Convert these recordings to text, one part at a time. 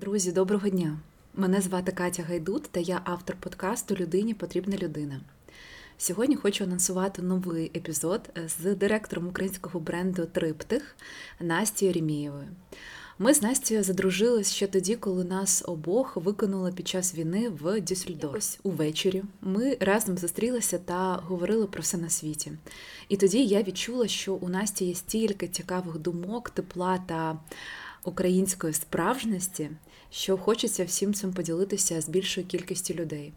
Друзі, доброго дня! Мене звати Катя Гайдут та я автор подкасту Людині потрібна людина. Сьогодні хочу анонсувати новий епізод з директором українського бренду Триптих Настією Рімієвою. Ми з Настю задружились ще тоді, коли нас обох викинули під час війни в Дюссельдорф. увечері. Ми разом зустрілися та говорили про все на світі. І тоді я відчула, що у Насті є стільки цікавих думок, тепла та української справжності, що хочеться всім цим поділитися з більшою кількістю людей.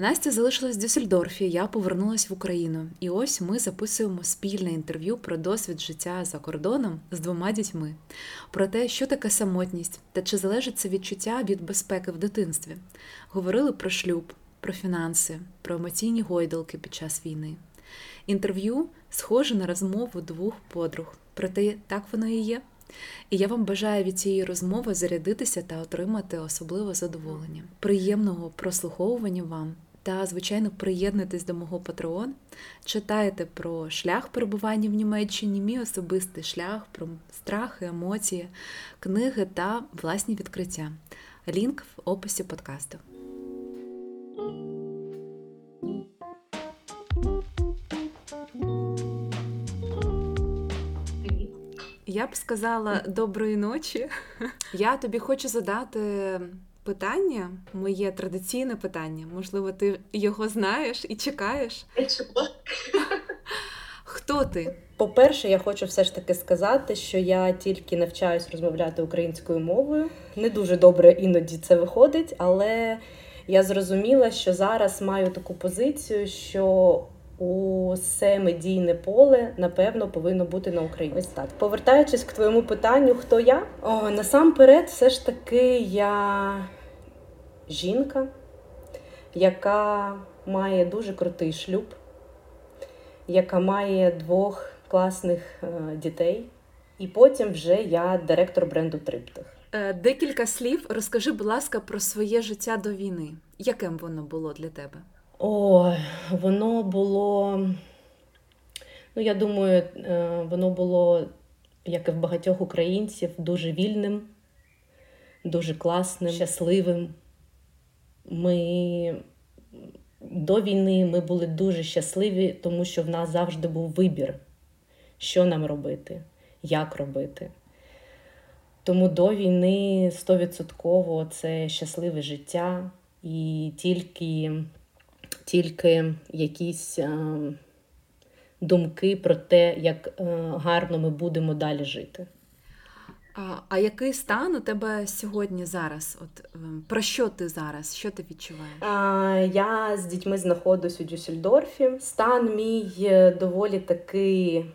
Настя залишилась в Дюссельдорфі, я повернулася в Україну, і ось ми записуємо спільне інтерв'ю про досвід життя за кордоном з двома дітьми, про те, що таке самотність та чи залежить це відчуття від безпеки в дитинстві. Говорили про шлюб, про фінанси, про емоційні гойдалки під час війни. Інтерв'ю схоже на розмову двох подруг, проте так воно і є. І я вам бажаю від цієї розмови зарядитися та отримати особливе задоволення. Приємного прослуховування вам та, звичайно, приєднуйтесь до мого Patreon, читайте про шлях перебування в Німеччині, мій особистий шлях, про страхи, емоції, книги та власні відкриття. Лінк в описі подкасту. Я б сказала доброї ночі. Я тобі хочу задати питання, моє традиційне питання. Можливо, ти його знаєш і чекаєш. Хто ти? По-перше, я хочу все ж таки сказати, що я тільки навчаюсь розмовляти українською мовою. Не дуже добре іноді це виходить, але я зрозуміла, що зараз маю таку позицію, що усе медійне поле, напевно, повинно бути на Україні. Ось так. Повертаючись к твоєму питанню, хто я? О, Насамперед, все ж таки, я жінка, яка має дуже крутий шлюб, яка має двох класних е, дітей. І потім вже я директор бренду Триптих. Е, декілька слів розкажи, будь ласка, про своє життя до війни. Яким воно було для тебе? О, воно було, ну я думаю, е, воно було, як і в багатьох українців, дуже вільним, дуже класним, щасливим. Ми до війни ми були дуже щасливі, тому що в нас завжди був вибір, що нам робити, як робити. Тому до війни стовідсотково це щасливе життя і тільки тільки якісь е, думки про те, як е, гарно ми будемо далі жити. А а який стан у тебе сьогодні зараз? От ем, Про що ти зараз? Що ти відчуваєш? А, Я з дітьми знаходжусь у Дюссельдорфі. Стан мій е, доволі такий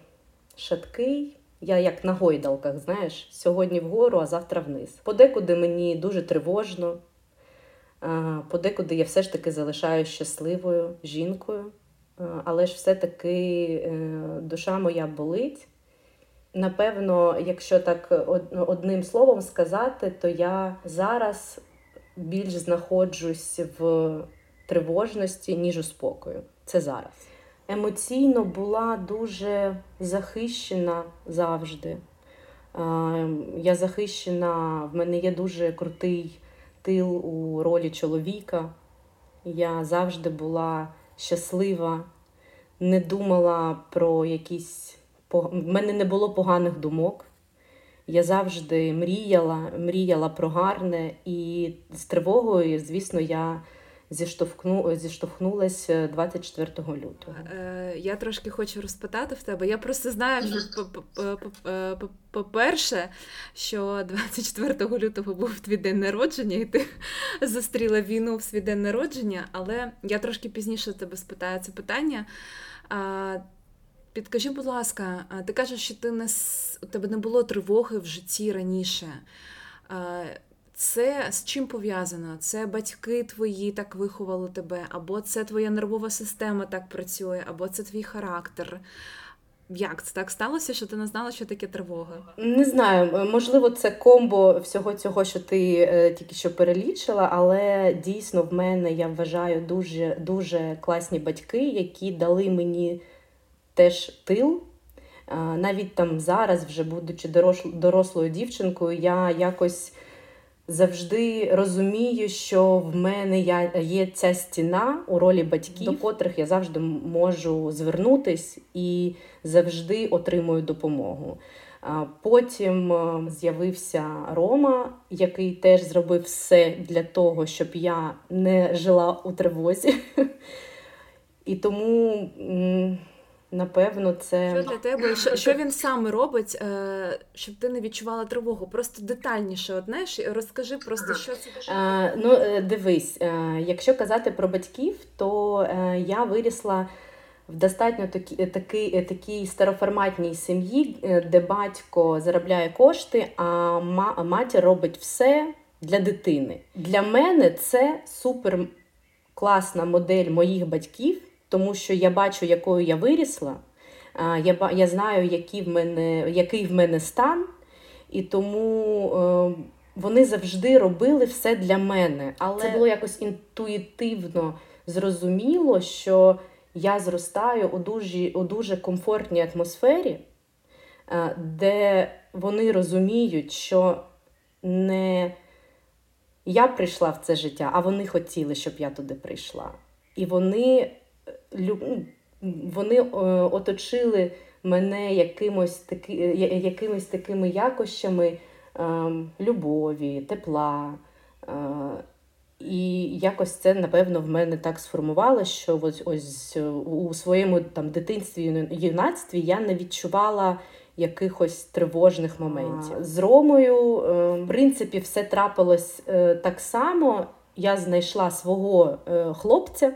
шаткий. Я як на гойдалках, знаєш, сьогодні вгору, а завтра вниз. Подекуди мені дуже тривожно, подекуди я все ж таки залишаюся щасливою жінкою, але ж все-таки е, душа моя болить. Напевно, якщо так одним словом сказати, то я зараз більш знаходжусь в тривожності, ніж у спокою. Це зараз. Емоційно була дуже захищена завжди. Я захищена, в мене є дуже крутий тил у ролі чоловіка. Я завжди була щаслива, не думала про якісь в мене не було поганих думок. Я завжди мріяла, мріяла про гарне, і з тривогою, звісно, я зіштовхну, зіштовхнулася 24 лютого. Е, я трошки хочу розпитати в тебе. Я просто знаю, що по-перше, що 24 лютого був твій день народження, і ти зустріла війну в свій день народження, але я трошки пізніше тебе спитаю це питання. Підкажи, будь ласка, ти кажеш, що ти не у тебе не було тривоги в житті раніше. Це з чим пов'язано? Це батьки твої так виховали тебе, або це твоя нервова система так працює, або це твій характер. Як це так сталося, що ти не знала, що таке тривога? Не знаю, можливо, це комбо всього цього, що ти е, тільки що перелічила, але дійсно в мене я вважаю дуже дуже класні батьки, які дали мені теж тил. Навіть там зараз, вже будучи дорослою дівчинкою, я якось завжди розумію, що в мене є ця стіна у ролі батьків, до котрих я завжди можу звернутись і завжди отримую допомогу. Потім е, з'явився Рома, який теж зробив все для того, щоб я не жила у тривозі. І тому Напевно, це що для тебе, що що він саме робить, е, щоб ти не відчувала тривогу? Просто детальніше знаєш, розкажи просто, що це а, ну е, дивись, е, якщо казати про батьків, то я вирісла в достатньо такі, такі, такій староформатній сім'ї, де батько заробляє кошти, а матір робить все для дитини. Для мене це супер класна модель моїх батьків тому що я бачу, якою я вирісла, я я знаю, який в мене який в мене стан, і тому е, вони завжди робили все для мене. Але це було якось інтуїтивно зрозуміло, що я зростаю у дуже, у дуже комфортній атмосфері, е, де вони розуміють, що не я прийшла в це життя, а вони хотіли, щоб я туди прийшла. І вони вони е, оточили мене якимось таки, е, якимись такими якощами ем, любові, тепла. Е, і якось це, напевно, в мене так сформувало, що ось ось у своєму там дитинстві юнацтві я не відчувала якихось тривожних моментів. З Ромою, в принципі, все трапилось так само. Я знайшла свого хлопця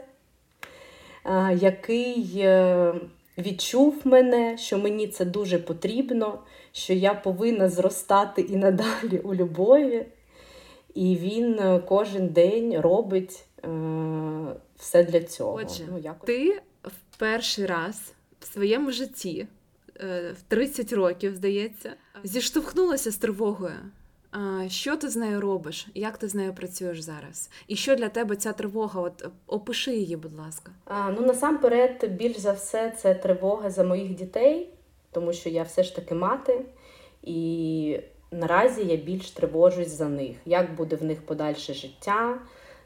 який е, відчув мене, що мені це дуже потрібно, що я повинна зростати і надалі у любові. І він е, кожен день робить е, все для цього. Отже, ну, якось... ти в перший раз в своєму житті, в 30 років, здається, зіштовхнулася з тривогою. Що ти з нею робиш? Як ти з нею працюєш зараз? І що для тебе ця тривога? От опиши її, будь ласка. А, Ну насамперед, більш за все, це тривога за моїх дітей, тому що я все ж таки мати, і наразі я більш тривожусь за них. Як буде в них подальше життя,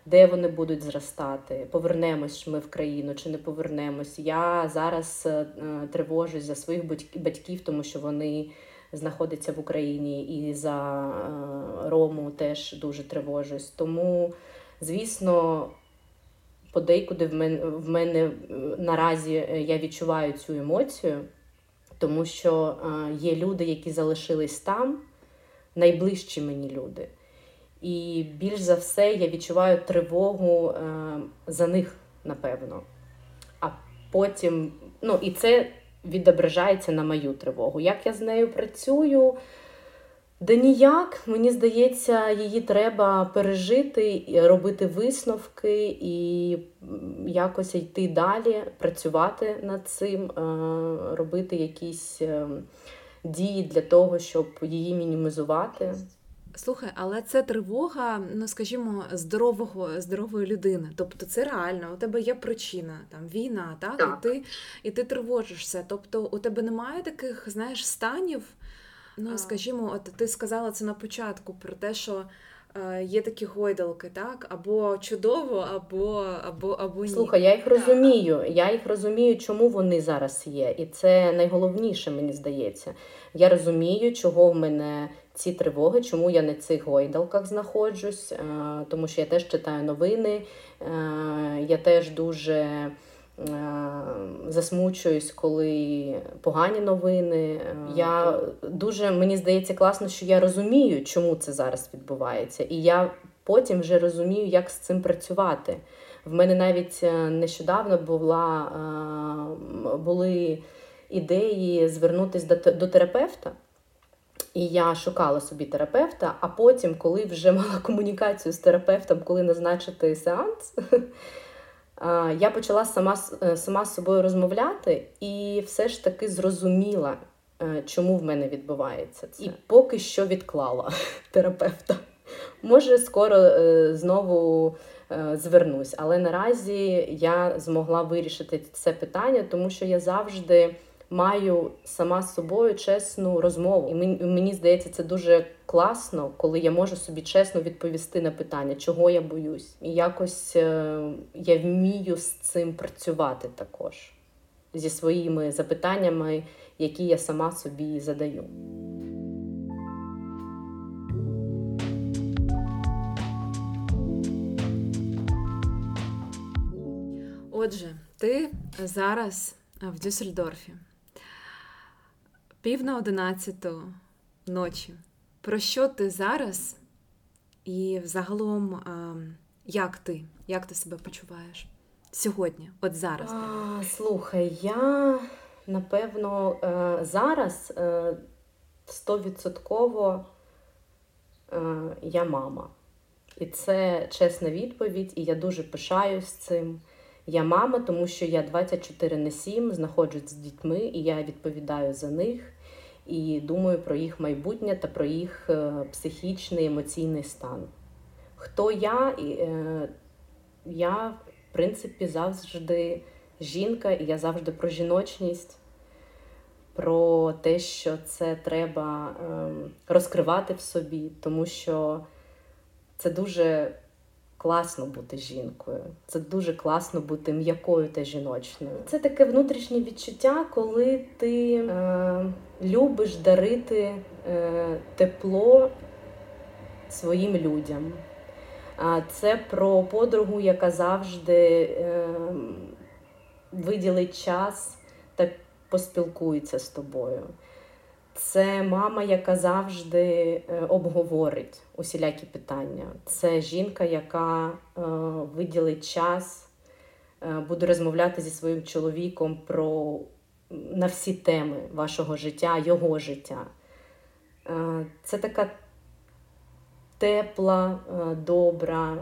де вони будуть зростати? Повернемось ми в країну чи не повернемось? Я зараз е, тривожусь за своїх батьків, тому що вони знаходиться в Україні, і за е, Рому теж дуже тривожусь. Тому, звісно, подейкуди в мене, в мене е, наразі е, я відчуваю цю емоцію, тому що є люди, які залишились там, найближчі мені люди. І більш за все я відчуваю тривогу за них, напевно. А потім, ну, і це відображається на мою тривогу. Як я з нею працюю? Да ніяк, мені здається, її треба пережити, робити висновки і якось йти далі, працювати над цим, е, робити якісь е, дії для того, щоб її мінімізувати. Слухай, але це тривога, ну скажімо, здорового здорової людини. Тобто це реально, у тебе є причина, там війна, так? так. І ти і ти тривожишся. Тобто у тебе немає таких, знаєш, станів. Ну, скажімо, от ти сказала це на початку про те, що е, є такі гойдалки, так? Або чудово, або або, або ні. Слухай, я їх розумію. Я їх розумію, чому вони зараз є. І це найголовніше, мені здається. Я розумію, чого в мене ці тривоги, чому я на цих гойдалках знаходжусь, е, тому що я теж читаю новини, е, я теж дуже е, засмучуюсь, коли погані новини. Я дуже мені здається класно, що я розумію, чому це зараз відбувається, і я потім вже розумію, як з цим працювати. В мене навіть нещодавно була були ідеї звернутися до, до терапевта. І я шукала собі терапевта, а потім, коли вже мала комунікацію з терапевтом, коли назначити сеанс, я почала сама е, сама з собою розмовляти і все ж таки зрозуміла, е, чому в мене відбувається це. І поки що відклала терапевта. Може, скоро е, знову звернусь, але наразі я змогла вирішити це питання, тому що я завжди маю сама з собою чесну розмову. І мені, здається, це дуже класно, коли я можу собі чесно відповісти на питання, чого я боюсь. І якось е, я вмію з цим працювати також зі своїми запитаннями, які я сама собі задаю. Отже, ти зараз в Дюссельдорфі. Пів на одинадцяту ночі. Про що ти зараз? І взагалом, як ти? Як ти себе почуваєш сьогодні, от зараз? А, Слухай, я напевно е, зараз е, стовідсотково е, я мама. І це чесна відповідь, і я дуже пишаюсь цим. Я мама, тому що я 24 на 7 знаходжусь з дітьми, і я відповідаю за них і думаю про їх майбутнє та про їх психічний емоційний стан. Хто я? Я, в принципі, завжди жінка, і я завжди про жіночність, про те, що це треба ем, розкривати в собі, тому що це дуже класно бути жінкою, це дуже класно бути м'якою та жіночною. Це таке внутрішнє відчуття, коли ти е, любиш дарити е, тепло своїм людям. А це про подругу, яка завжди е, виділить час та поспілкується з тобою. Це мама, яка завжди е, обговорить усілякі питання. Це жінка, яка е, виділить час, е, буде розмовляти зі своїм чоловіком про на всі теми вашого життя, його життя. Це така тепла, добра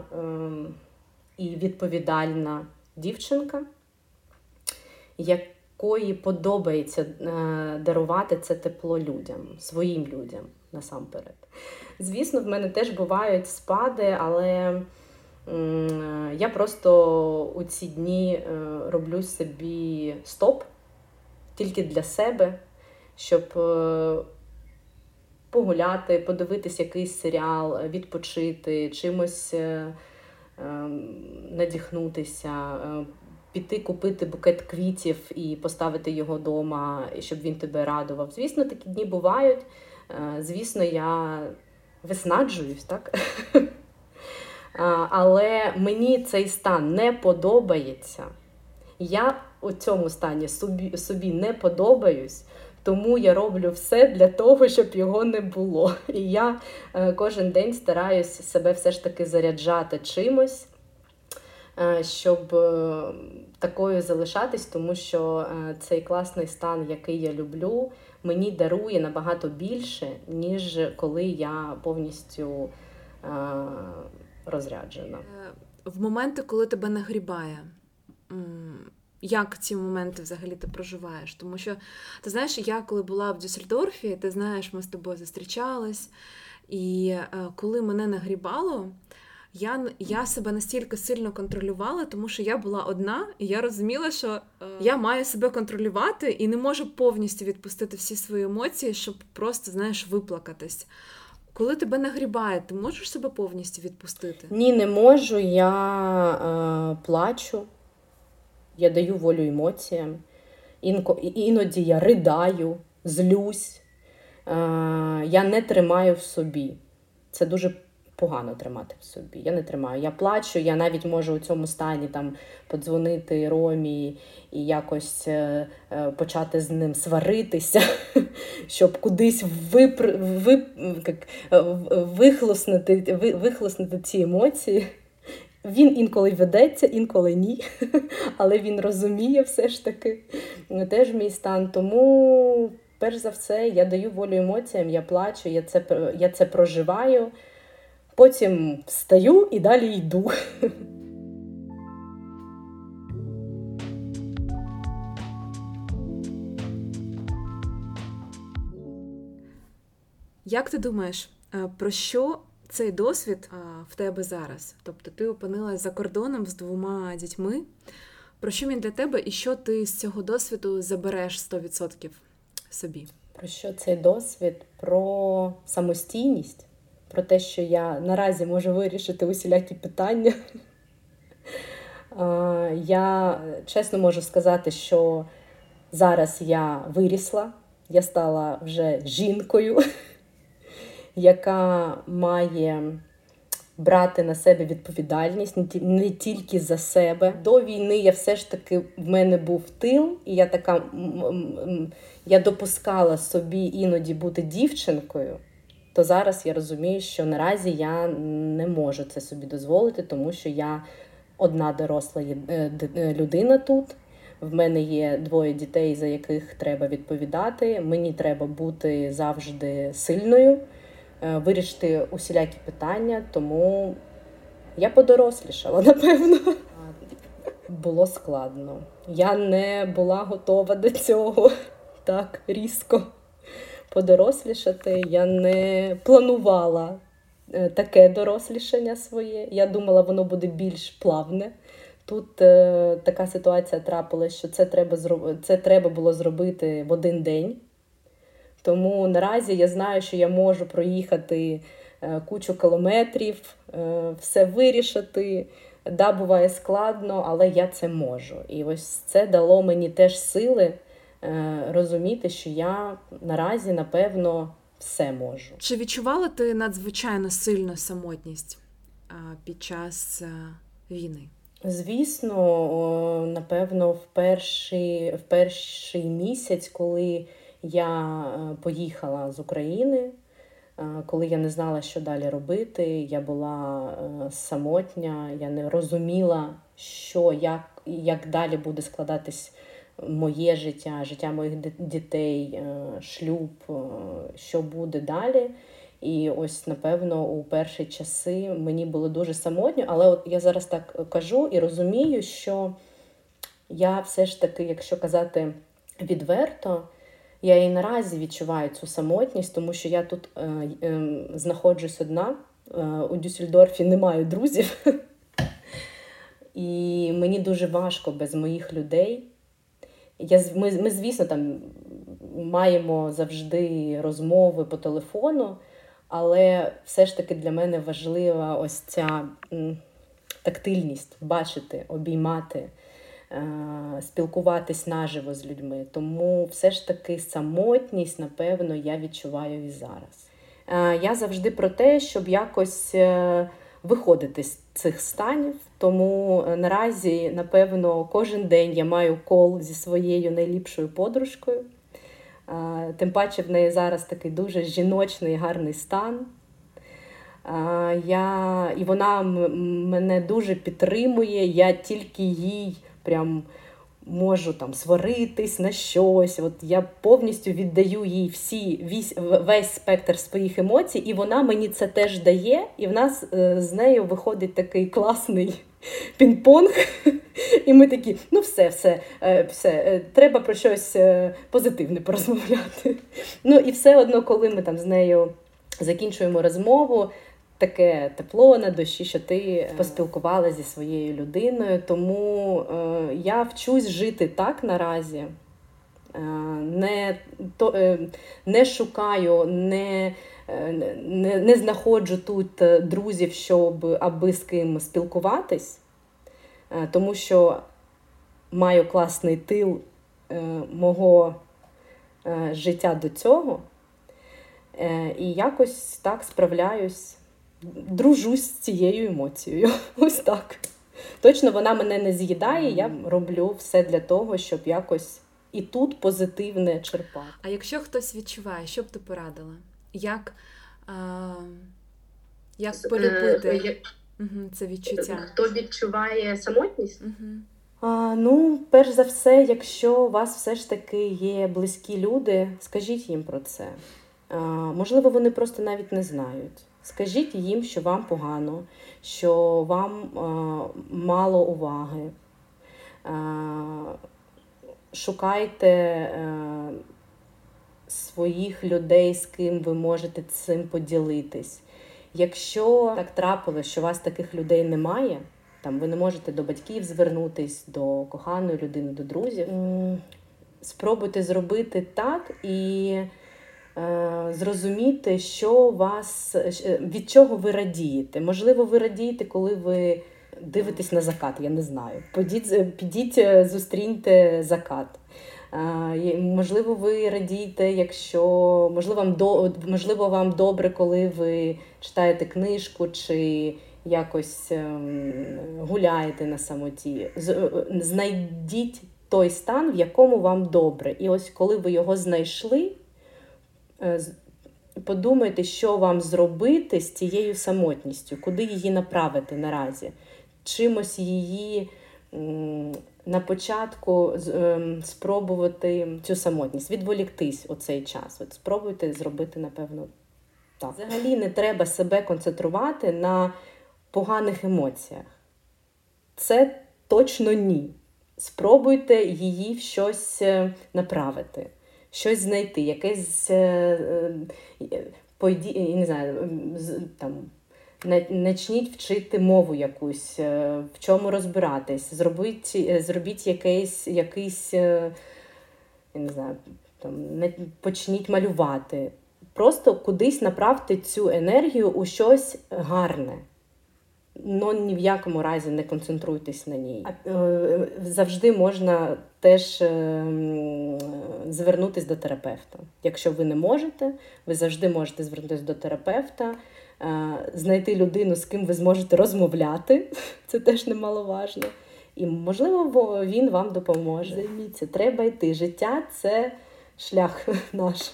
і відповідальна дівчинка, якої подобається е, дарувати це тепло людям, своїм людям насамперед. Звісно, в мене теж бувають спади, але я просто у ці дні е, роблю собі стоп тільки для себе, щоб е, погуляти, подивитись якийсь серіал, відпочити, чимось надихнутися, піти купити букет квітів і поставити його вдома, щоб він тебе радував. Звісно, такі дні бувають. Е, звісно, я виснаджуюсь, так? Але мені цей стан не подобається. Я у цьому стані собі, собі не подобаюсь, тому я роблю все для того, щоб його не було. І я е, кожен день стараюся себе все ж таки заряджати чимось. Е, щоб е, такою залишатись, тому що е, цей класний стан, який я люблю, мені дарує набагато більше, ніж коли я повністю розряджена. В моменти, коли тебе нагрібає. Як ці моменти взагалі ти проживаєш? Тому що ти знаєш, я коли була в Дюссельдорфі, ти знаєш, ми з тобою зустрічались, і коли мене нагрібало, я я себе настільки сильно контролювала, тому що я була одна, і я розуміла, що е, я маю себе контролювати і не можу повністю відпустити всі свої емоції, щоб просто, знаєш, виплакатись. Коли тебе нагрібає, ти можеш себе повністю відпустити? Ні, не можу. Я е, плачу, я даю волю емоціям. Інко, іноді я ридаю, злюсь, е, я не тримаю в собі. Це дуже погано тримати в собі. Я не тримаю. Я плачу, я навіть можу у цьому стані там подзвонити Ромі і якось е, е, почати з ним сваритися, щоб кудись випр... вип... як, е, вихлоснути, вихлоснути ці емоції. Він інколи ведеться, інколи ні. Але він розуміє все ж таки теж мій стан. Тому, перш за все, я даю волю емоціям, я плачу, я це, я це проживаю. Потім встаю і далі йду. Як ти думаєш, е, про що цей досвід е, в тебе зараз? Тобто ти опинилась за кордоном з двома дітьми. Про що він для тебе і що ти з цього досвіду забереш 100% собі? Про що цей досвід? Про самостійність, про те, що я наразі можу вирішити усілякі питання. Я чесно можу сказати, що зараз я вирісла, я стала вже жінкою, яка має брати на себе відповідальність не тільки за себе. До війни я все ж таки в мене був тил, і я така я допускала собі іноді бути дівчинкою. То зараз я розумію, що наразі я не можу це собі дозволити, тому що я одна доросла е, е, людина тут. В мене є двоє дітей, за яких треба відповідати. Мені треба бути завжди сильною. Е, вирішити усілякі питання, тому я подорослішала, напевно. Було складно. Я не була готова до цього так різко подорослішати. Я не планувала е, таке дорослішання своє. Я думала, воно буде більш плавне. Тут е, така ситуація трапилася, що це треба це треба було зробити в один день. Тому наразі я знаю, що я можу проїхати е, кучу кілометрів, е, все вирішити. Да, буває складно, але я це можу. І ось це дало мені теж сили розуміти, що я наразі, напевно, все можу. Чи відчувала ти надзвичайно сильну самотність під час війни? Звісно, напевно, в перший, в перший місяць, коли я е, поїхала з України, е, коли я не знала, що далі робити. Я була е, самотня, я не розуміла, що, як, як далі буде складатись моє життя, життя моїх дітей, шлюб, що буде далі. І ось, напевно, у перші часи мені було дуже самотньо, але от я зараз так кажу і розумію, що я все ж таки, якщо казати відверто, я і наразі відчуваю цю самотність, тому що я тут е, е, знаходжусь одна. Е, у Дюссельдорфі не маю друзів. І мені дуже важко без моїх людей. Я, Ми, ми, звісно, там маємо завжди розмови по телефону, але все ж таки для мене важлива ось ця тактильність бачити, обіймати. Е, спілкуватись наживо з людьми. Тому все ж таки самотність, напевно, я відчуваю і зараз. Е, я завжди про те, щоб якось е, виходити з цих станів. Тому наразі, напевно, кожен день я маю кол зі своєю найліпшою подружкою. Тим паче в неї зараз такий дуже жіночний гарний стан. Я, І вона мене дуже підтримує, я тільки їй прям можу там сваритись на щось. От Я повністю віддаю їй всі, весь, весь спектр своїх емоцій, і вона мені це теж дає, і в нас е, з нею виходить такий класний пінг-понг. І ми такі, ну все, все, е, все, е, треба про щось позитивне порозмовляти. Ну і все одно, коли ми там з нею закінчуємо розмову таке тепло на душі, що ти е, поспілкувалася зі своєю людиною. Тому е, я вчусь жити так наразі. Е, не то, е, не шукаю, не не, не знаходжу тут друзів, щоб аби з ким спілкуватись, тому що маю класний тил мого життя до цього. І якось так справляюсь дружусь з цією емоцією. Ось так. Точно вона мене не з'їдає, я роблю все для того, щоб якось і тут позитивне черпати. А якщо хтось відчуває, що б ти порадила? Як а, як е, полюбити угу, це відчуття? Хто відчуває самотність? Угу. А, Ну, перш за все, якщо у вас все ж таки є близькі люди, скажіть їм про це. А, Можливо, вони просто навіть не знають. Скажіть їм, що вам погано, що вам е, мало уваги. Е, шукайте е, своїх людей, з ким ви можете цим поділитись. Якщо так трапилось, що у вас таких людей немає, там ви не можете до батьків звернутись, до коханої людини, до друзів. Спробуйте зробити так і зрозуміти, що вас е, від чого ви радієте. Можливо, ви радієте, коли ви дивитесь на закат, я не знаю. Підіть, підіть е, зустріньте закат. Е, Можливо, ви радієте, якщо можливо вам до можливо вам добре, коли ви читаєте книжку чи якось ем, гуляєте на самоті. Е, е, Знайдіть той стан, в якому вам добре. І ось коли ви його знайшли, е, подумайте, що вам зробити з цією самотністю, куди її направити наразі. Чимось її на початку ем, спробувати цю самотність, відволіктись у цей час. От спробуйте зробити, напевно, так. Взагалі не треба себе концентрувати на поганих емоціях. Це точно ні. Спробуйте її в щось е, направити, щось знайти, якесь е, е, пойді, я не знаю, там. Начніть вчити мову якусь, е, в чому розбиратись, зробіть, зробіть якийсь, якийсь я не знаю, там, почніть малювати. Просто кудись направте цю енергію у щось гарне. Ну, ні в якому разі не концентруйтесь на ній. Е, Завжди можна теж е, звернутися до терапевта. Якщо ви не можете, ви завжди можете звернутися до терапевта, е, знайти людину, з ким ви зможете розмовляти. Це теж немаловажно. І, можливо, він вам допоможе. Займіться, треба йти. Життя це шлях наш.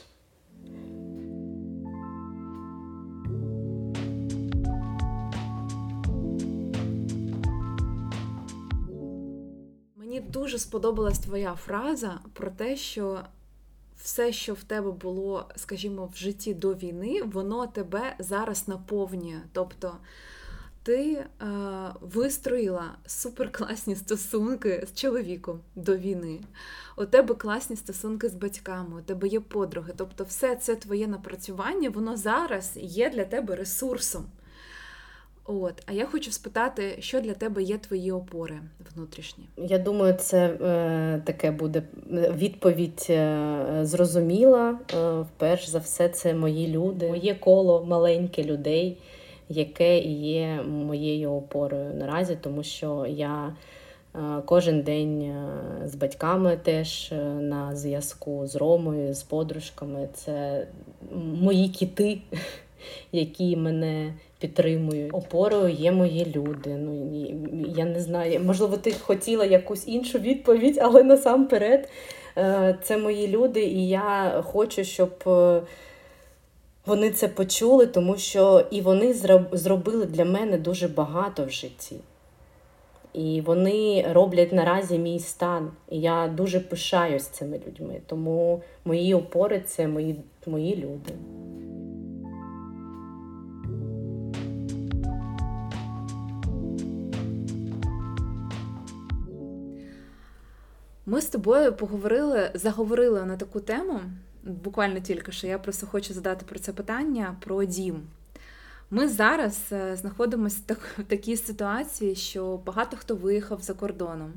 Мені дуже сподобалась твоя фраза про те, що все, що в тебе було, скажімо, в житті до війни, воно тебе зараз наповнює. Тобто ти е, вистроїла суперкласні стосунки з чоловіком до війни. У тебе класні стосунки з батьками, у тебе є подруги. Тобто, все це твоє напрацювання, воно зараз є для тебе ресурсом. От, а я хочу спитати, що для тебе є твої опори внутрішні? Я думаю, це е, таке буде відповідь е, зрозуміла. Е, перш за все, це мої люди, моє коло маленьке людей, яке і є моєю опорою наразі, тому що я е, кожен день е, з батьками теж е, на зв'язку з Ромою, з подружками. Це мої кіти, які мене підтримують. Опорою є мої люди. Ну я не знаю. Можливо, ти хотіла якусь іншу відповідь, але насамперед е, це мої люди, і я хочу, щоб е, вони це почули, тому що і вони зробили для мене дуже багато в житті. І вони роблять наразі мій стан. І я дуже пишаюсь цими людьми. Тому мої опори це мої, мої люди. Ми з тобою поговорили, заговорили на таку тему, буквально тільки що. Я просто хочу задати про це питання про дім. Ми зараз е, знаходимося в такій ситуації, що багато хто виїхав за кордоном,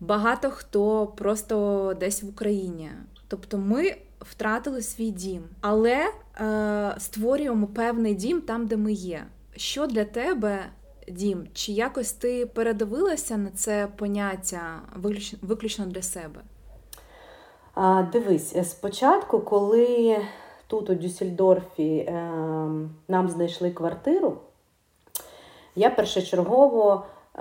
багато хто просто десь в Україні. Тобто ми втратили свій дім, але е, створюємо певний дім там, де ми є. Що для тебе дім? Чи якось ти передивилася на це поняття виключно, для себе? А, дивись, спочатку, коли тут у Дюссельдорфі е, нам знайшли квартиру, я першочергово е,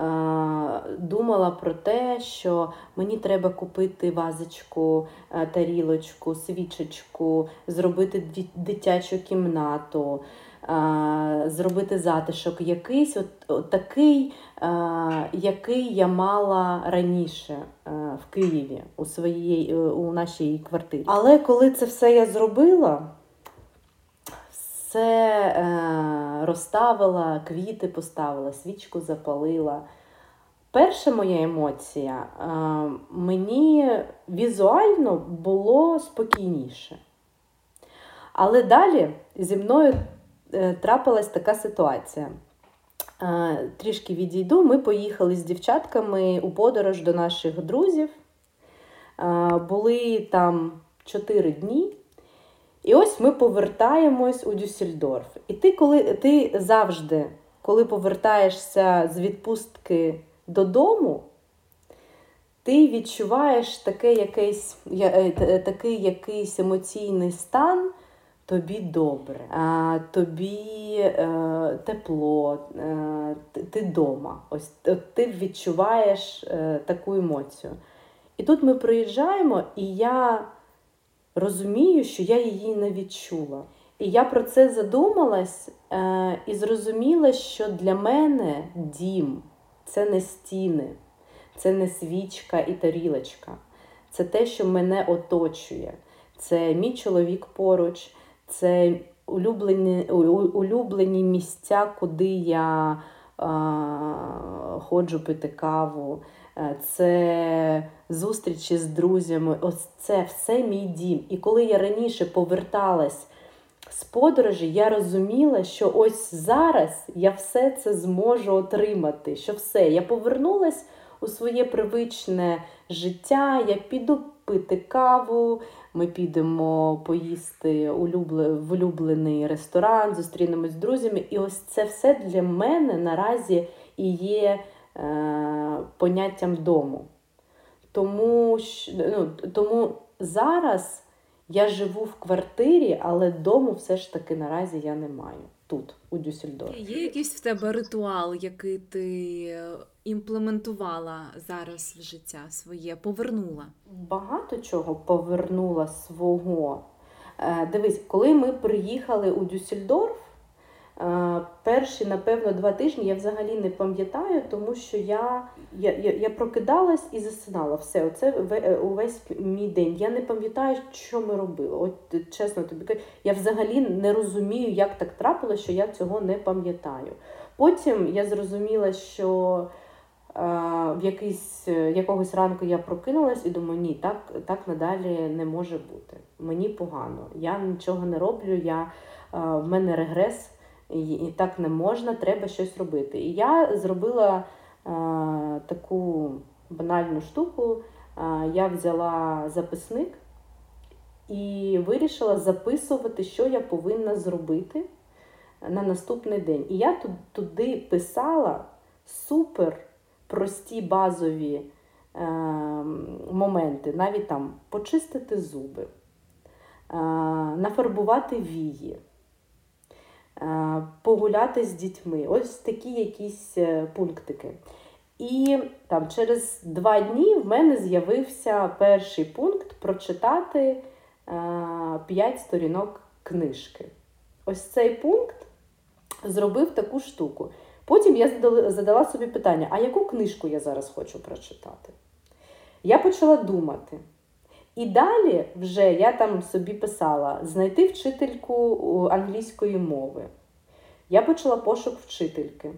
думала про те, що мені треба купити вазочку, е, тарілочку, свічечку, зробити дитячу кімнату, зробити затишок якийсь, от, от такий, який я мала раніше е, в Києві у своїй е, у нашій квартирі. Але коли це все я зробила, все е, розставила, квіти поставила, свічку запалила. Перша моя емоція мені візуально було спокійніше. Але далі зі мною трапилась така ситуація. Е, Трішки відійду. Ми поїхали з дівчатками у подорож до наших друзів. Е, Були там 4 дні. І ось ми повертаємось у Дюссельдорф. І ти, коли ти завжди, коли повертаєшся з відпустки додому, ти відчуваєш таке якийсь, е, такий якийсь емоційний стан, тобі добре, тобі е, тепло, е, ти, ти дома. Ось ти відчуваєш е, таку емоцію. І тут ми приїжджаємо, і я розумію, що я її не відчула. І я про це задумалась е, і зрозуміла, що для мене дім це не стіни, це не свічка і тарілочка. Це те, що мене оточує. Це мій чоловік поруч, це улюблені, улюблені місця, куди я е, ходжу пити каву. Е, Це зустрічі з друзями. Ось це все мій дім. І коли я раніше поверталась з подорожі, я розуміла, що ось зараз я все це зможу отримати. Що все, я повернулась у своє привичне життя, я піду пити каву, ми підемо поїсти в улюблений ресторан, зустрінемось з друзями. І ось це все для мене наразі і є е, поняттям дому. Тому, ну, тому зараз я живу в квартирі, але дому все ж таки наразі я не маю. Тут, у Дюссельдорфі. Є якийсь в тебе ритуал, який ти імплементувала зараз в життя своє, повернула? Багато чого повернула свого. Е, Дивись, коли ми приїхали у Дюссельдорф, перші, напевно, два тижні я взагалі не пам'ятаю, тому що я, я, я, я прокидалась і засинала. Все, оце е, увесь мій день. Я не пам'ятаю, що ми робили. От е, чесно тобі кажу, я взагалі не розумію, як так трапилося, що я цього не пам'ятаю. Потім я зрозуміла, що е, в якийсь, е, якогось ранку я прокинулась і думаю, ні, так, так надалі не може бути. Мені погано. Я нічого не роблю, я, е, в мене регрес, і, так не можна, треба щось робити. І я зробила е, таку банальну штуку. Е, я взяла записник і вирішила записувати, що я повинна зробити на наступний день. І я ту- туди писала супер прості базові е, моменти, навіть там почистити зуби, е, нафарбувати вії, погуляти з дітьми. Ось такі якісь е, пунктики. І там через два дні в мене з'явився перший пункт прочитати е, п'ять сторінок книжки. Ось цей пункт зробив таку штуку. Потім я задала собі питання: а яку книжку я зараз хочу прочитати? Я почала думати. І далі вже я там собі писала знайти вчительку англійської мови. Я почала пошук вчительки.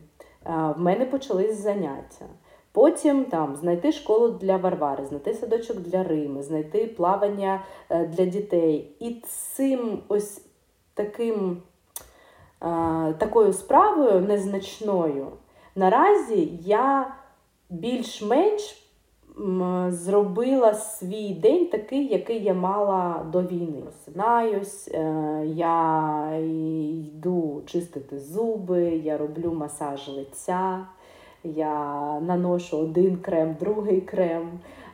В мене почались заняття. Потім там знайти школу для Варвари, знайти садочок для Рими, знайти плавання е, для дітей. І цим ось таким такою справою незначною. Наразі я більш-менш зробила свій день такий, який я мала до війни. Просинаюсь, е, я йду чистити зуби, я роблю масаж лиця, я наношу один крем, другий крем.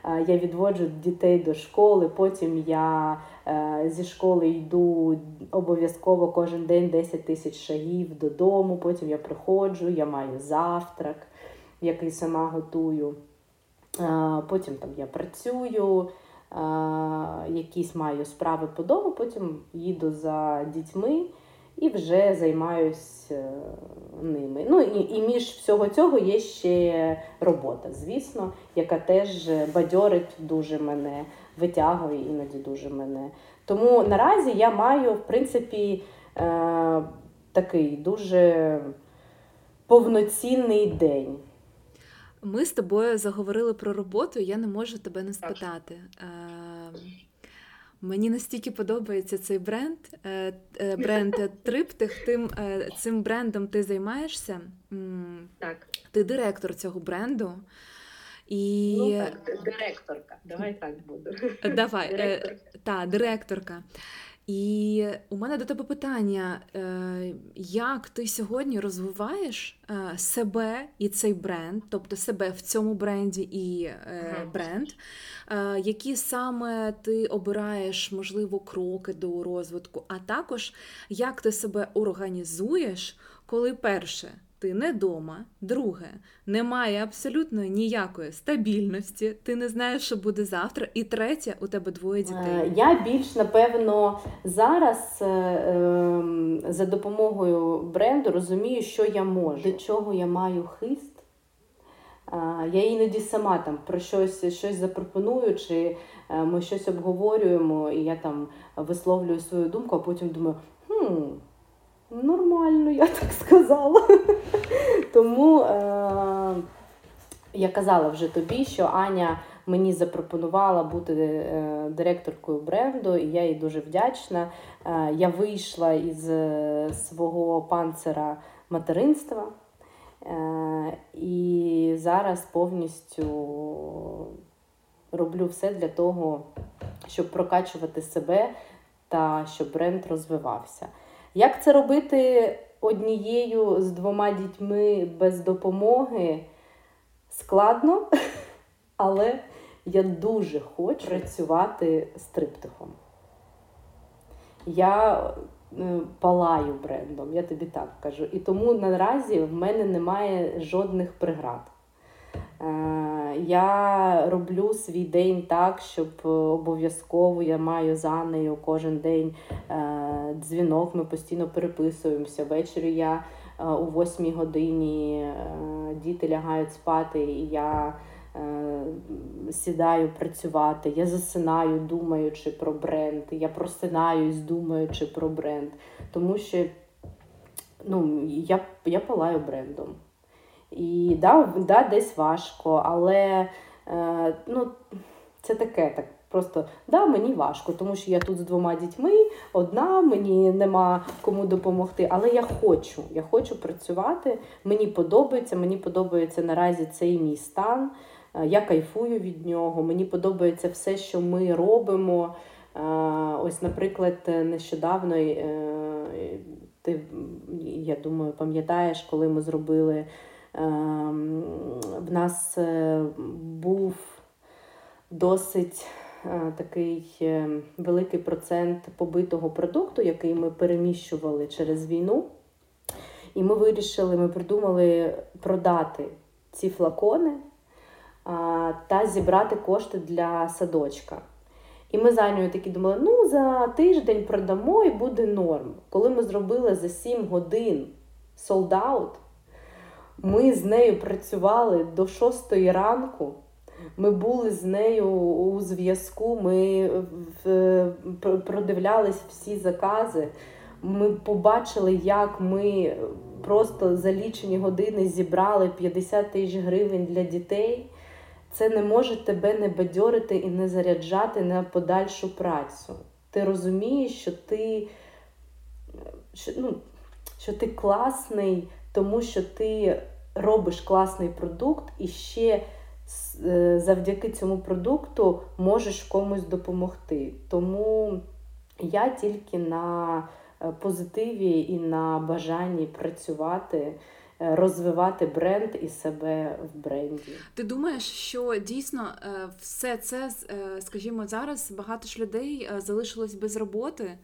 е, Я відводжу дітей до школи, потім я е, зі школи йду обов'язково кожен день 10 тисяч шагів додому. Потім я приходжу, я маю завтрак, який сама готую. Потім там я працюю, якісь маю справи по дому, потім їду за дітьми і вже займаюсь е, ними. Ну і, і між всього цього є ще робота, звісно, яка теж бадьорить дуже мене, витягує іноді дуже мене. Тому наразі я маю, в принципі, е, такий дуже повноцінний день. Ми з тобою заговорили про роботу, я не можу тебе не спитати. Е, Мені настільки подобається цей бренд, е, е, бренд Триптих. Тим цим брендом ти займаєшся. Так. Ти директор цього бренду. І... Ну так, директорка. Давай так буде. Давай, Директорка. та, директорка. І у мене до тебе питання: як ти сьогодні розвиваєш себе і цей бренд, тобто себе в цьому бренді і бренд, які саме ти обираєш, можливо, кроки до розвитку, а також як ти себе організуєш, коли перше ти не вдома, друге, немає абсолютно ніякої стабільності, ти не знаєш, що буде завтра, і третє, у тебе двоє дітей. Я більш напевно зараз е, ем, за допомогою бренду розумію, що я можу, до чого я маю хист. Я іноді сама там про щось щось запропоную, чи е, ми щось обговорюємо, і я там висловлюю свою думку, а потім думаю, хм, нормально, я так сказала. Тому е, я казала вже тобі, що Аня мені запропонувала бути е, директоркою бренду, і я їй дуже вдячна. Е, я вийшла із е, свого панцира материнства. Е, і зараз повністю роблю все для того, щоб прокачувати себе та щоб бренд розвивався. Як це робити однією з двома дітьми без допомоги? Складно, але я дуже хочу працювати з триптихом. Я е, палаю брендом, я тобі так кажу. І тому наразі в мене немає жодних преград. Е, я роблю свій день так, щоб обов'язково я маю за нею кожен день е, дзвінок, ми постійно переписуємося. Ввечері я у 8 годині діти лягають спати, і я сідаю працювати, я засинаю, думаючи про бренд, я просинаюсь, думаючи про бренд. Тому що ну, я я палаю брендом. І да, да, десь важко, але е, ну, це таке так. Просто да, мені важко, тому що я тут з двома дітьми, одна, мені нема кому допомогти. Але я хочу. Я хочу працювати. Мені подобається, мені подобається наразі цей мій стан. Е, я кайфую від нього, мені подобається все, що ми робимо. Е, ось, наприклад, нещодавно е, ти, я думаю, пам'ятаєш, коли ми зробили. В нас був досить такий великий процент побитого продукту, який ми переміщували через війну. І ми вирішили, ми придумали продати ці флакони та зібрати кошти для садочка. І ми з Анею такі думали, ну за тиждень продамо і буде норм. Коли ми зробили за 7 годин солдаут, ми з нею працювали до 6 ранку. Ми були з нею у зв'язку, ми продивлялись всі закази. Ми побачили, як ми просто за лічені години зібрали 50 тисяч гривень для дітей це не може тебе не бадьорити і не заряджати на подальшу працю. Ти розумієш, що ти що, ну, що ти класний, тому що ти робиш класний продукт і ще е, завдяки цьому продукту можеш комусь допомогти. Тому я тільки на е, позитиві і на бажанні працювати. Е, розвивати бренд і себе в бренді. Ти думаєш, що дійсно все це, скажімо, зараз багато ж людей залишилось без роботи,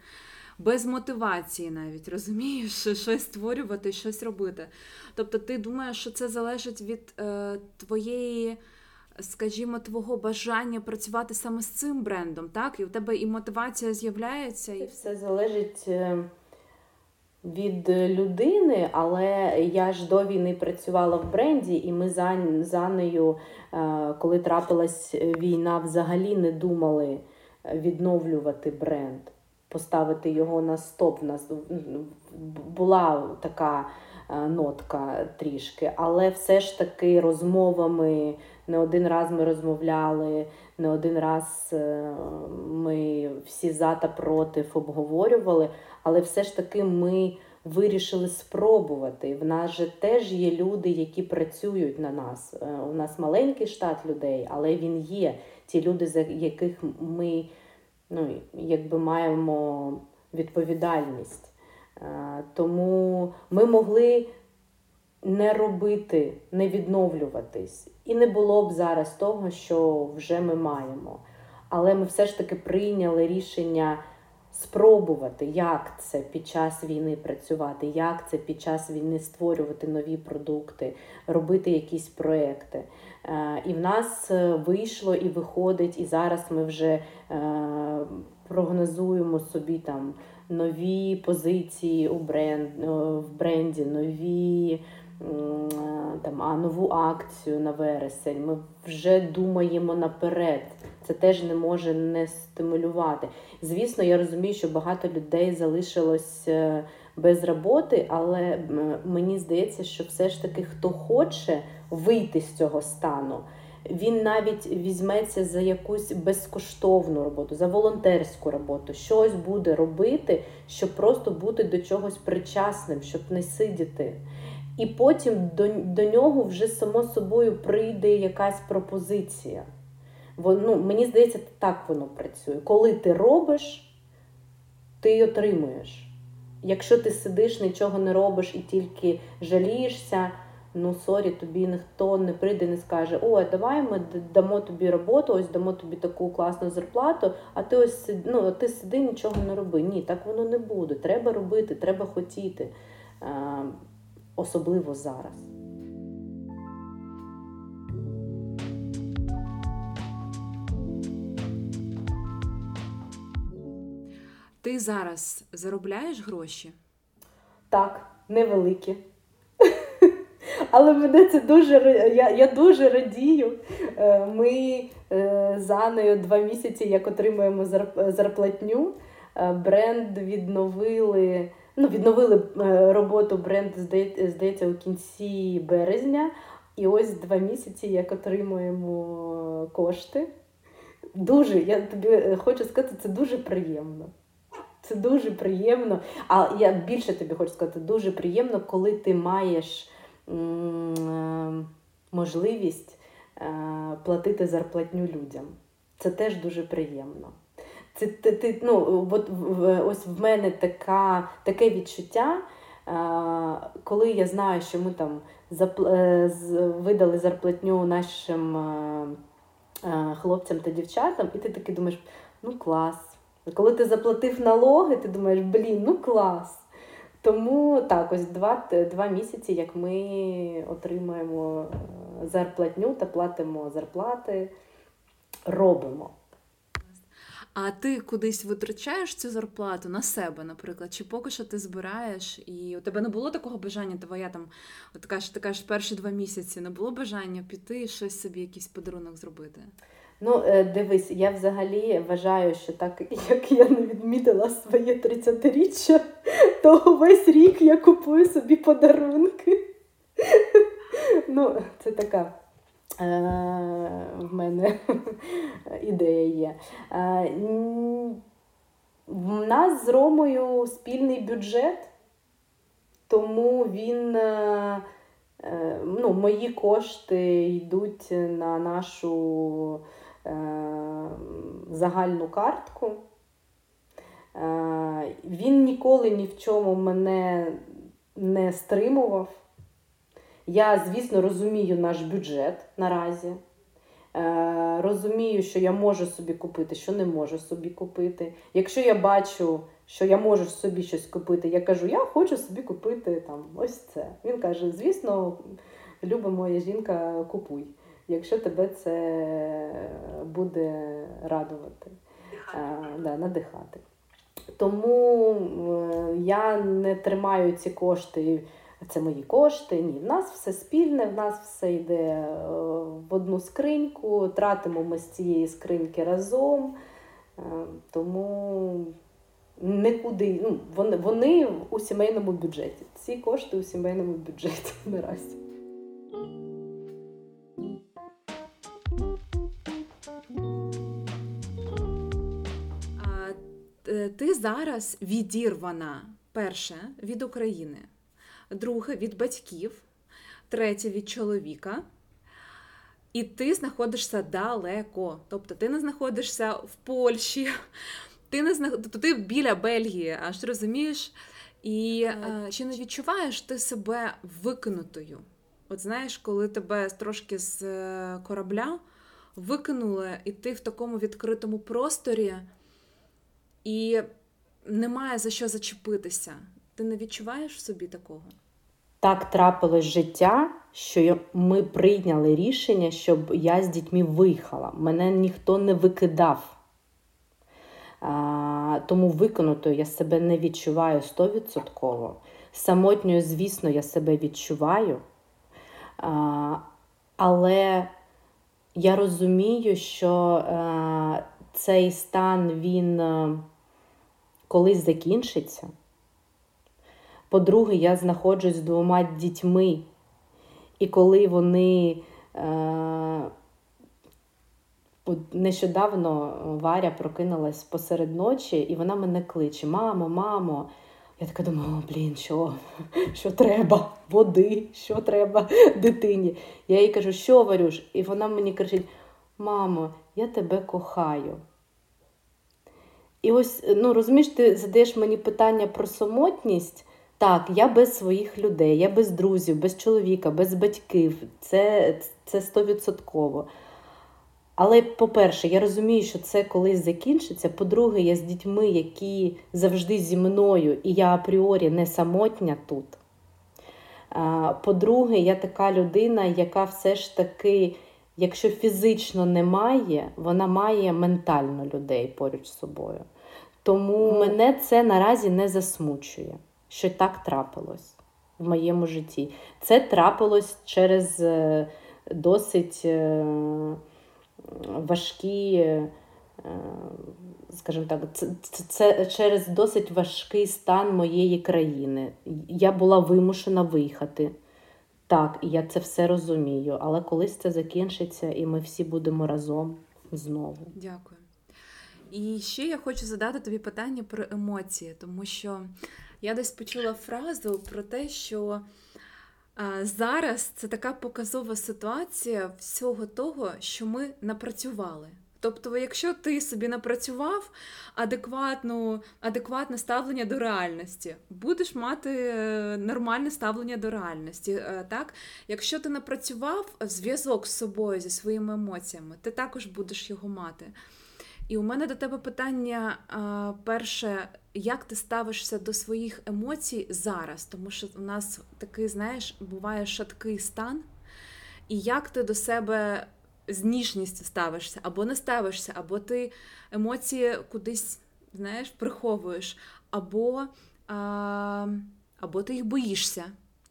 без мотивації навіть розумієш, щось створювати, щось робити. Тобто, ти думаєш, що це залежить від твоєї. Скажімо, твого бажання працювати саме з цим брендом, так? І у тебе і мотивація з'являється, і все залежить від людини, але я ж до війни працювала в бренді, і ми за, за нею, е, коли трапилась війна, взагалі не думали відновлювати бренд, поставити його на стоп. У нас була така е, нотка трішки, але все ж таки розмовами не один раз ми розмовляли, не один раз е, ми всі за та проти обговорювали, але все ж таки ми вирішили спробувати. В нас же теж є люди, які працюють на нас. Е, У нас маленький штат людей, але він є. Ті люди, за яких ми ну, якби маємо відповідальність. Е, Тому ми могли не робити, не відновлюватись. І не було б зараз того, що вже ми маємо. Але ми все ж таки прийняли рішення спробувати, як це під час війни працювати, як це під час війни створювати нові продукти, робити якісь проекти. Е, І в нас е, вийшло і виходить, і зараз ми вже е, прогнозуємо собі там нові позиції у бренд, в бренді, нові там, а, нову акцію на вересень. Ми вже думаємо наперед. Це теж не може не стимулювати. Звісно, я розумію, що багато людей залишилось без роботи, але мені здається, що все ж таки хто хоче вийти з цього стану, він навіть візьметься за якусь безкоштовну роботу, за волонтерську роботу, щось буде робити, щоб просто бути до чогось причасним, щоб не сидіти. І потім до, до нього вже само собою прийде якась пропозиція. Вон- ну, мені здається, так воно працює. Коли ти робиш, ти отримуєш. Якщо ти сидиш, нічого не робиш і тільки жалієшся, ну sorry, тобі ніхто не прийде не скаже: О, давай ми дамо тобі роботу, ось дамо тобі таку класну зарплату, а ти ось ну, ти сиди, нічого не роби. Ні, так воно не буде. Треба робити, треба хотіти. Особливо зараз. Ти зараз заробляєш гроші? Так, невеликі. Але мене це дуже я, я дуже радію. Е, Ми е, з Анею два місяці, як отримуємо зарплатню, е, бренд відновили. Ну, відновили роботу бренд, здається, у кінці березня. І ось два місяці, як отримуємо кошти. Дуже, я тобі хочу сказати, це дуже приємно. Це дуже приємно. А я більше тобі хочу сказати, дуже приємно, коли ти маєш е, можливість е, платити зарплатню людям. Це теж дуже приємно. Це ти, ти, ну, от, ось в мене така, таке відчуття, е, коли я знаю, що ми там видали зарплатню нашим хлопцям та дівчатам, і ти такий думаєш, ну клас. Коли ти заплатив налоги, ти думаєш, блін, ну клас. Тому так, ось два, два місяці, як ми отримаємо е, зарплатню та платимо зарплати, робимо. А ти кудись витрачаєш цю зарплату на себе, наприклад, чи поки що ти збираєш, і у тебе не було такого бажання, твоя там, от кажеш, ти кажеш, перші два місяці не було бажання піти і щось собі, якийсь подарунок зробити? Ну, е, дивись, я взагалі вважаю, що так як я не відмітила своє 30-річчя, то весь рік я купую собі подарунки. Ну, це така е, в мене ідея є. Е, В нас з Ромою спільний бюджет, тому він. Ну, мої кошти йдуть на нашу загальну картку. Е, він ніколи ні в чому мене не стримував. Я, звісно, розумію наш бюджет наразі. Е, розумію, що я можу собі купити, що не можу собі купити. Якщо я бачу, що я можу собі щось купити, я кажу, я хочу собі купити там ось це. Він каже: звісно, люба моя жінка, купуй, якщо тебе це буде радувати, е, да, надихати. Тому е, я не тримаю ці кошти. Це мої кошти. Ні, в нас все спільне, в нас все йде е, в одну скриньку, тратимо ми з цієї скриньки разом. Тому нікуди. Ну, вони, вони у сімейному бюджеті. Ці кошти у сімейному бюджеті наразі. Ти зараз відірвана перше від України, друге від батьків, третє від чоловіка. І ти знаходишся далеко. Тобто ти не знаходишся в Польщі, ти не знах... тобто ти біля Бельгії, аж розумієш. І е, чи не відчуваєш ти себе викинутою? От знаєш, коли тебе трошки з е, корабля викинули, і ти в такому відкритому просторі, і немає за що зачепитися. Ти не відчуваєш в собі такого? Так трапилось життя, що ми прийняли рішення, щоб я з дітьми виїхала. Мене ніхто не викидав. А, тому виконутою я себе не відчуваю стовідсотково. Самотньою, звісно, я себе відчуваю. А, але я розумію, що е, цей стан він е, колись закінчиться. По-друге, я знаходжусь з двома дітьми, і коли вони е, нещодавно Варя прокинулась посеред ночі, і вона мене кличе: Мамо, мамо. Я така думаю, «О, блін, що? що треба? Води, що треба дитині. Я їй кажу, що Варюш? І вона мені кричить: Мамо, я тебе кохаю. І ось, ну розумієш, ти задаєш мені питання про самотність. Так, я без своїх людей, я без друзів, без чоловіка, без батьків. Це це стовідсотково. Але, по-перше, я розумію, що це колись закінчиться. По-друге, я з дітьми, які завжди зі мною, і я апріорі не самотня тут. По-друге, я така людина, яка все ж таки, якщо фізично немає, вона має ментально людей поруч з собою. Тому мене це наразі не засмучує, що так трапилось в моєму житті. Це трапилось через е, досить е, важкі, е, скажімо так, це, це через досить важкий стан моєї країни. Я була вимушена виїхати. Так, і я це все розумію, але колись це закінчиться, і ми всі будемо разом знову. Дякую. І ще я хочу задати тобі питання про емоції, тому що я десь почула фразу про те, що зараз це така показова ситуація всього того, що ми напрацювали. Тобто, якщо ти собі напрацював адекватну, адекватне ставлення до реальності, будеш мати е, нормальне ставлення до реальності. Е, так? Якщо ти напрацював зв'язок з собою зі своїми емоціями, ти також будеш його мати. І у мене до тебе питання перше, як ти ставишся до своїх емоцій зараз? Тому що у нас такий, знаєш, буває шаткий стан, і як ти до себе з ніжністю ставишся, або не ставишся, або ти емоції кудись, знаєш, приховуєш, або, а, або ти їх боїшся.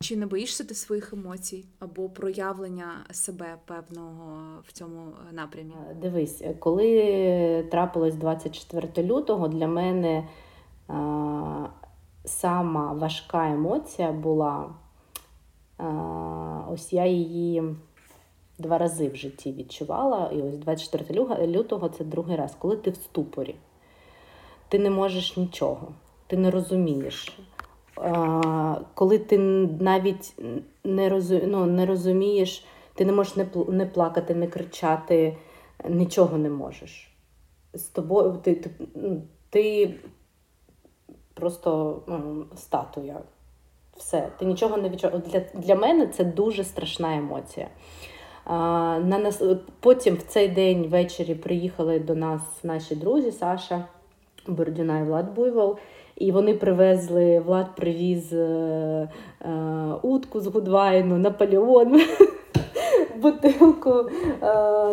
Чи не боїшся ти своїх емоцій або проявлення себе певного в цьому напрямі? Дивись, коли трапилось 24 лютого, для мене а, сама важка емоція була, а, ось я її два рази в житті відчувала. І ось 24 лютого це другий раз, коли ти в ступорі, ти не можеш нічого, ти не розумієш коли ти навіть не розумієш, ну, не розумієш, ти не можеш не плакати, не кричати, нічого не можеш. З тобою ти, ти, ну, ти просто ну, статуя. Все, ти нічого не відчуваєш. Для, для мене це дуже страшна емоція. На нас, Потім в цей день ввечері приїхали до нас наші друзі Саша Бордюна і Влад Буйвол. І вони привезли, Влад привіз е, е, утку з Гудвайну, Наполеон, бутилку е,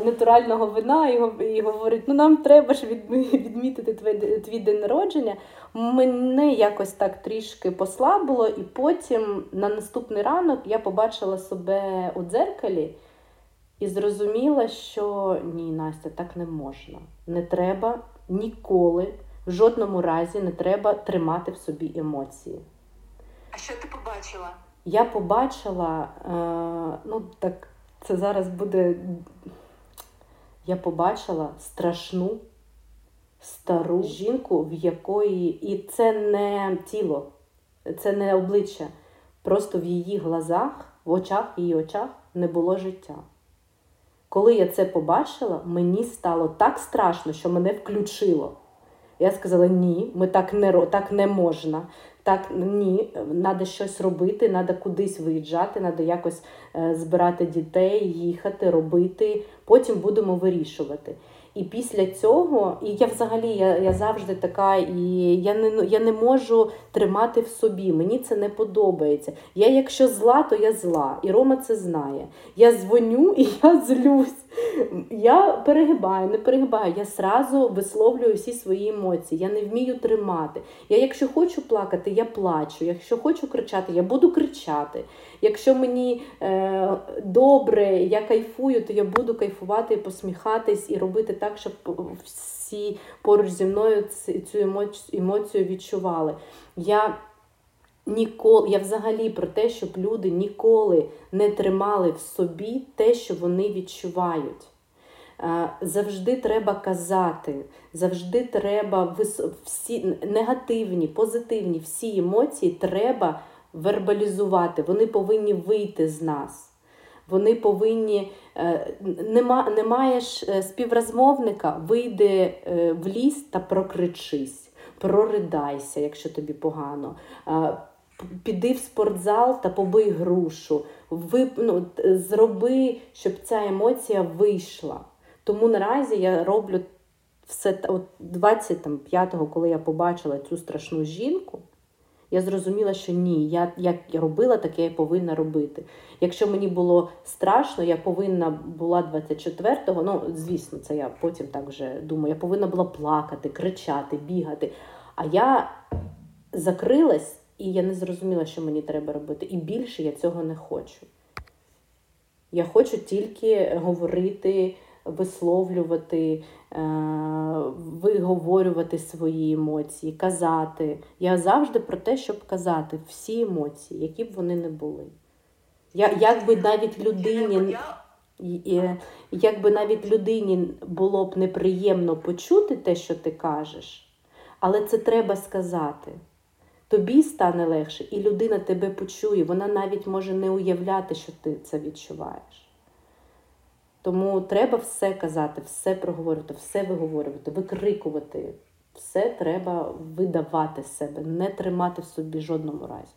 натурального вина і, і говорить: ну нам треба ж відмітити твій, твій день народження. Мене якось так трішки послабило, і потім на наступний ранок я побачила себе у дзеркалі і зрозуміла, що ні, Настя, так не можна. Не треба ніколи В жодному разі не треба тримати в собі емоції. А що ти побачила? Я побачила, е, ну так, це зараз буде. Я побачила страшну стару жінку, в якої. І це не тіло, це не обличчя. Просто в її глазах, в очах, в її очах не було життя. Коли я це побачила, мені стало так страшно, що мене включило. Я сказала: ні, ми так не так не можна. Так, ні, треба щось робити, треба кудись виїжджати, треба якось е, збирати дітей, їхати, робити. Потім будемо вирішувати. І після цього, і я взагалі я, я завжди така, і я не, я не можу тримати в собі. Мені це не подобається. Я, якщо зла, то я зла. І Рома це знає. Я дзвоню і я злюсь. Я перегибаю, не перегибаю. Я сразу висловлюю всі свої емоції. Я не вмію тримати. Я, якщо хочу плакати, я плачу. Якщо хочу кричати, я буду кричати. Якщо мені е, добре, я кайфую, то я буду кайфувати, посміхатись і робити так, щоб всі поруч зі мною цю емоцію відчували. Я ніколи, я взагалі про те, щоб люди ніколи не тримали в собі те, що вони відчувають. Е, Завжди треба казати, завжди треба всі негативні, позитивні всі емоції треба вербалізувати. Вони повинні вийти з нас. Вони повинні е, нема, не маєш е, співрозмовника, вийди в ліс та прокричись, проридайся, якщо тобі погано. Піди в спортзал та побий грушу. Ви, ну, зроби, щоб ця емоція вийшла. Тому наразі я роблю все от 25-го, коли я побачила цю страшну жінку, я зрозуміла, що ні, я як я робила, таке я повинна робити. Якщо мені було страшно, я повинна була 24-го, ну звісно, це я потім так вже думаю, я повинна була плакати, кричати, бігати. А я закрилась і я не зрозуміла, що мені треба робити. І більше я цього не хочу. Я хочу тільки говорити, висловлювати, е, виговорювати свої емоції, казати. Я завжди про те, щоб казати всі емоції, які б вони не були. Я, як би навіть людині, і- і- як навіть людині було б неприємно почути те, що ти кажеш, але це треба сказати. Тобі стане легше, і людина тебе почує. Вона навіть може не уявляти, що ти це відчуваєш. Тому треба все казати, все проговорювати, все виговорювати, викрикувати. Все треба видавати з себе, не тримати в собі жодному разі.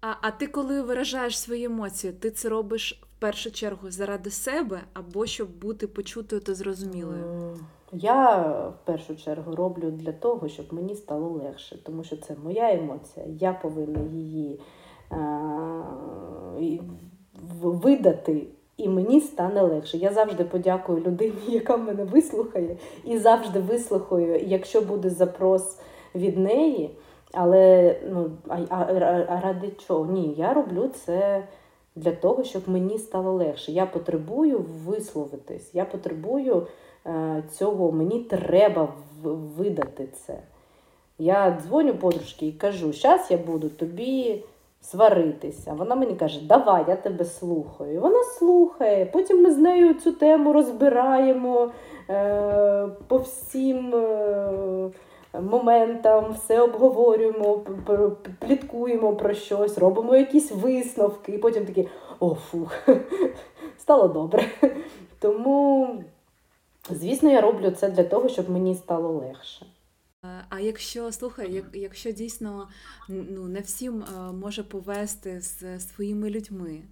А, а ти, коли виражаєш свої емоції, ти це робиш першу чергу заради себе або щоб бути почутою та зрозумілою? Я в першу чергу роблю для того, щоб мені стало легше, тому що це моя емоція. Я повинна її е, видати, і мені стане легше. Я завжди подякую людині, яка мене вислухає, і завжди вислухаю, якщо буде запрос від неї. Але ну, а, а, а ради чого? Ні, я роблю це для того, щоб мені стало легше. Я потребую висловитись, я потребую е, цього, мені треба видати це. Я дзвоню подружці і кажу, зараз я буду тобі сваритися. Вона мені каже, давай, я тебе слухаю. І вона слухає. Потім ми з нею цю тему розбираємо е, по всім. Е, моментам, все обговорюємо, пліткуємо про щось, робимо якісь висновки, і потім такі о, фух, стало добре. Тому, звісно, я роблю це для того, щоб мені стало легше. Е, А якщо слухай, як, якщо дійсно ну, не всім е, може повести з своїми людьми,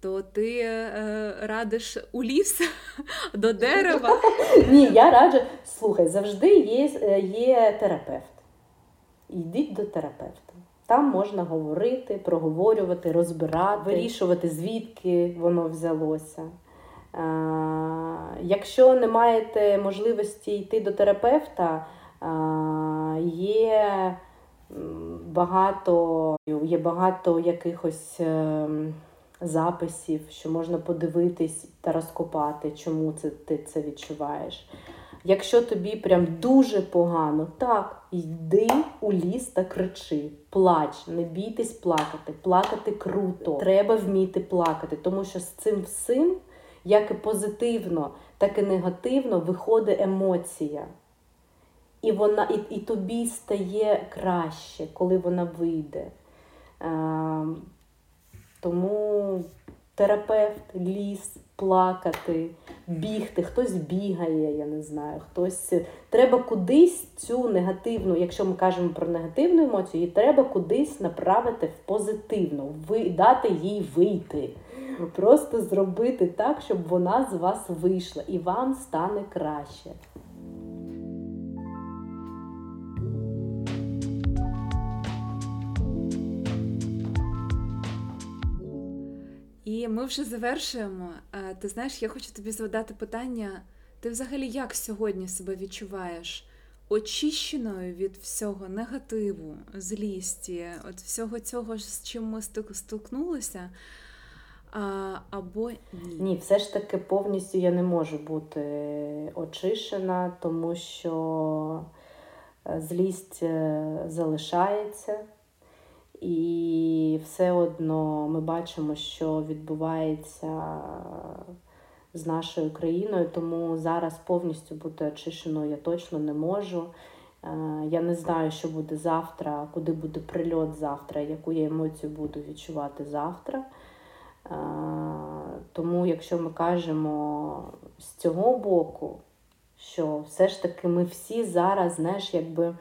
то ти е, радиш у ліс до дерева. Ні, я раджу, слухай, завжди є, е, є терапевт. Йдіть до терапевта. Там можна говорити, проговорювати, розбирати, вирішувати, звідки воно взялося. А, якщо не маєте можливості йти до терапевта, а, є Багато є багато якихось ем, записів, що можна подивитись та розкопати, чому це ти це відчуваєш. Якщо тобі прям дуже погано, так, йди у ліс та кричи, плач, не бійтесь плакати, плакати круто. Треба вміти плакати, тому що з цим всім, як і позитивно, так і негативно, виходить емоція. І, вона, і, і тобі стає краще, коли вона вийде. Е, тому терапевт, ліс, плакати, бігти, хтось бігає, я не знаю, хтось. Треба кудись цю негативну, якщо ми кажемо про негативну емоцію, її треба кудись направити в позитивну, дати їй вийти. Просто зробити так, щоб вона з вас вийшла і вам стане краще. І ми вже завершуємо. Ти знаєш, я хочу тобі задати питання. Ти взагалі як сьогодні себе відчуваєш? Очищеною від всього негативу, злісті, от всього цього, з чим ми стикнулися, а, або ні? Ні, все ж таки повністю я не можу бути очищена, тому що е, злість е, залишається, і все одно ми бачимо, що відбувається з нашою країною, тому зараз повністю бути очищеною я точно не можу. Е, Я не знаю, що буде завтра, куди буде прильот завтра, яку я емоцію буду відчувати завтра. Е, Тому, якщо ми кажемо з цього боку, що все ж таки ми всі зараз, знаєш, якби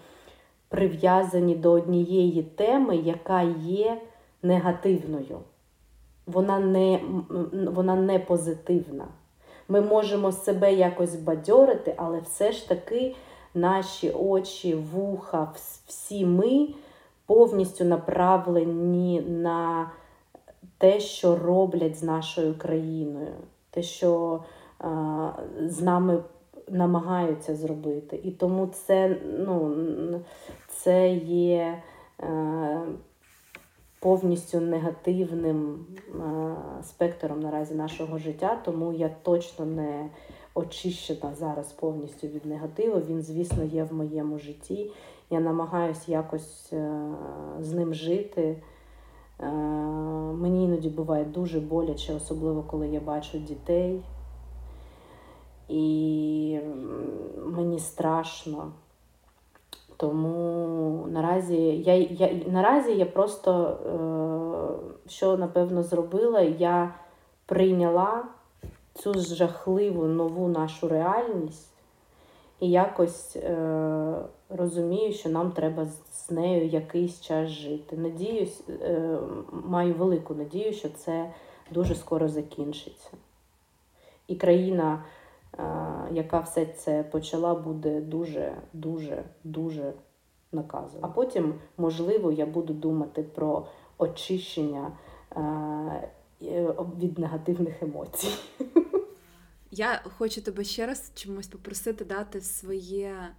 прив'язані до однієї теми, яка є негативною. Вона не, вона не позитивна. Ми можемо себе якось бадьорити, але все ж таки наші очі, вуха, всі ми повністю направлені на те, що роблять з нашою країною, те, що е, з нами намагаються зробити. І тому це, ну, це є е, повністю негативним е, спектром наразі нашого життя, тому я точно не очищена зараз повністю від негативу. Він, звісно, є в моєму житті. Я намагаюся якось е, з ним жити. Е, Мені іноді буває дуже боляче, особливо коли я бачу дітей. І мені страшно. Тому наразі я, я, наразі я просто, е, що напевно зробила, я прийняла цю жахливу нову нашу реальність і якось е, розумію, що нам треба з- нею якийсь час жити. Надіюсь, е, маю велику надію, що це дуже скоро закінчиться. І країна, яка все це почала, буде дуже, дуже, наказана. А потім, можливо, я буду думати про очищення е, е, від негативних емоцій. Я хочу тебе ще раз чомусь попросити дати своє е,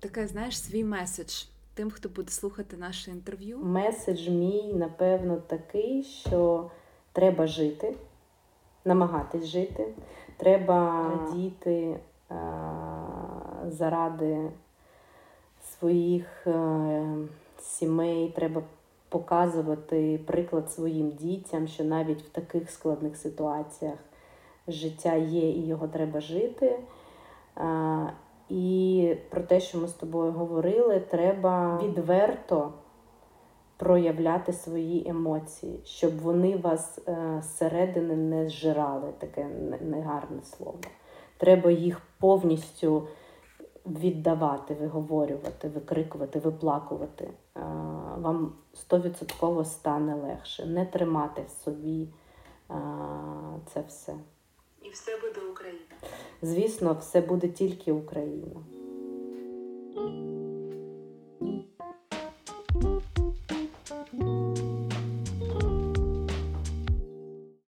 таке, знаєш, свій меседж тим, хто буде слухати наше інтерв'ю. Меседж мій, напевно, такий, що треба жити, намагатись жити, треба радіти е, заради своїх е, сімей, треба показувати приклад своїм дітям, що навіть в таких складних ситуаціях життя є і його треба жити. Е, І про те, що ми з тобою говорили, треба відверто проявляти свої емоції, щоб вони вас е, зсередини не зжирали, таке негарне слово. Треба їх повністю віддавати, виговорювати, викрикувати, виплакувати. Е, Вам стовідсотково стане легше. Не тримати в собі е, це все. І все буде Україна. Звісно, все буде тільки Україна.